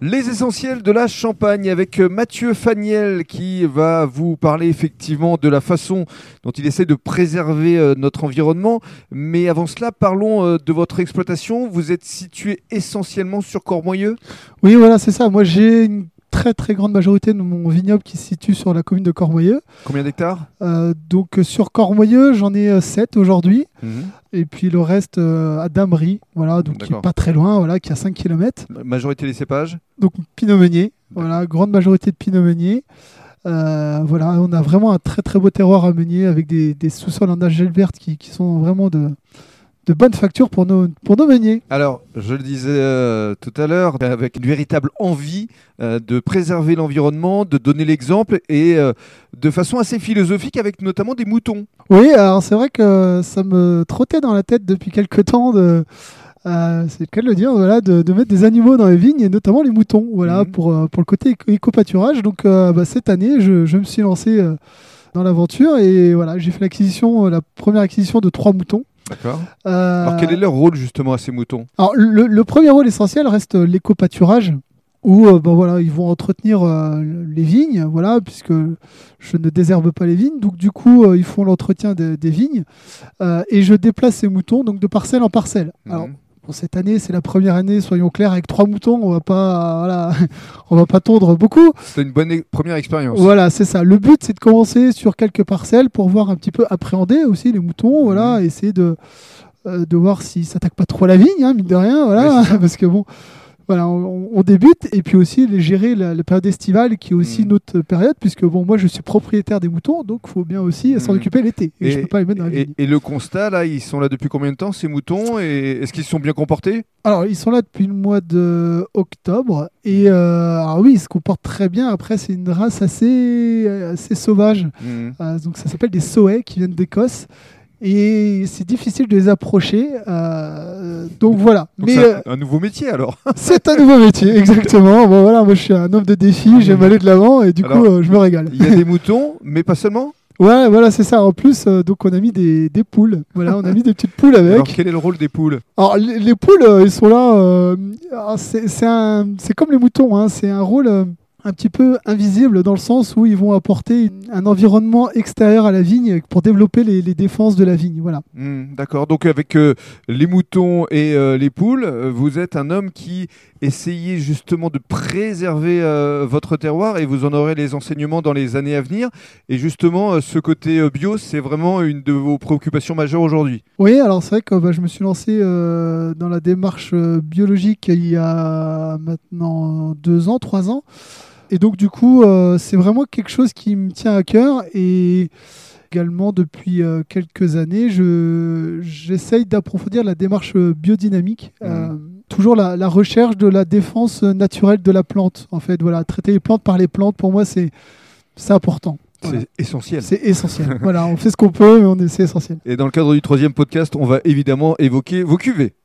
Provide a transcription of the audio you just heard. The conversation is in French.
Les essentiels de la Champagne avec euh, Mathieu Faniel qui va vous parler effectivement de la façon dont il essaie de préserver euh, notre environnement. Mais avant cela, parlons euh, de votre exploitation. Vous êtes situé essentiellement sur Cormoyeux? Oui, voilà, c'est ça. Moi, j'ai une très très grande majorité de mon vignoble qui se situe sur la commune de Cormoyeux. Combien d'hectares? Euh, donc euh, sur Cormoyeux, j'en ai 7 aujourd'hui. Et puis le reste euh, à Damery, voilà, donc qui est pas très loin, voilà, qui est à 5 km. Majorité des cépages? Donc Pinot Meunier, voilà, grande majorité de Pinot Meunier. Euh, voilà, on a vraiment un très très beau terroir à Meunier avec des, des sous-sols en algèle verte qui, qui sont vraiment de, de bonne facture pour nos, pour nos meuniers. Alors, je le disais euh, tout à l'heure, avec une véritable envie euh, de préserver l'environnement, de donner l'exemple et euh, de façon assez philosophique avec notamment des moutons. Oui, alors c'est vrai que ça me trottait dans la tête depuis quelques temps de. euh, c'est le cas de le dire, voilà, de, de mettre des animaux dans les vignes et notamment les moutons, voilà, Mhm. pour, pour le côté éco- éco-pâturage. Donc euh, bah, cette année, je, je me suis lancé euh, dans l'aventure et voilà, j'ai fait l'acquisition, la première acquisition de trois moutons. D'accord. Euh, Alors, quel est leur rôle justement à ces moutons? Alors, le, le premier rôle essentiel reste euh, l'éco-pâturage, où euh, ben voilà, ils vont entretenir euh, les vignes, voilà, puisque je ne désherbe pas les vignes. Donc, du coup, euh, ils font l'entretien des, des vignes. Et je déplace ces moutons donc de parcelle en parcelle. Alors, Cette année, c'est la première année, soyons clairs, avec trois moutons, on va pas, voilà, on va pas tondre beaucoup. C'est une bonne e- première expérience. Voilà, c'est ça. Le but, c'est de commencer sur quelques parcelles pour voir un petit peu appréhender aussi les moutons, voilà, Mhm. essayer de, euh, de voir s'ils s'attaquent pas trop à la vigne, hein, mine de rien, voilà, Oui, parce que bon, voilà, on, on débute et puis aussi les gérer la, la période estivale qui est aussi Mhm. notre période, puisque bon, moi je suis propriétaire des moutons, donc il faut bien aussi s'en Mhm. occuper l'été et, je peux pas les mettre dans la et- vigne. et le constat, là, ils sont là depuis combien de temps, ces moutons Et est-ce qu'ils se sont bien comportés? Alors, ils sont là depuis le mois de octobre et euh, alors oui, ils se comportent très bien. Après, c'est une race assez, assez sauvage. Mhm. Euh, donc ça s'appelle des Sohets qui viennent d'Écosse. Et c'est difficile de les approcher. euh, donc voilà. Donc Mais c'est euh, un, un nouveau métier alors. c'est un nouveau métier, exactement. Bon voilà, moi je suis un homme de défi, j'aime aller de l'avant et du Alors, coup euh, je me régale. Il y a des moutons, mais pas seulement. Ouais, voilà, c'est ça. En plus, euh, donc on a mis des, des poules. Voilà, on a mis des petites poules avec. Alors quel est le rôle des poules Alors les, les poules, euh, ils sont là. alors, c'est comme les moutons. hein, c'est un rôle un petit peu invisible dans le sens où ils vont apporter un environnement extérieur à la vigne pour développer les, les défenses de la vigne. Voilà. Hmm, D'accord. Donc avec euh, les moutons et euh, les poules, euh, vous êtes un homme qui essayez justement de préserver euh, votre terroir et vous en aurez les enseignements dans les années à venir. Et justement, ce côté bio, c'est vraiment une de vos préoccupations majeures aujourd'hui. Oui, alors c'est vrai que bah, je me suis lancé dans la démarche biologique il y a maintenant deux ans, trois ans. Et donc du coup, euh, c'est vraiment quelque chose qui me tient à cœur. Et également, depuis euh, quelques années, je, j'essaye d'approfondir la démarche euh, biodynamique. Euh, toujours la, la recherche de la défense naturelle de la plante. En fait, voilà, traiter les plantes par les plantes, pour moi, c'est, c'est important. Voilà. C'est essentiel. C'est essentiel. voilà, on fait ce qu'on peut, mais on est, c'est essentiel. Et dans le cadre du troisième podcast, on va évidemment évoquer vos cuvées.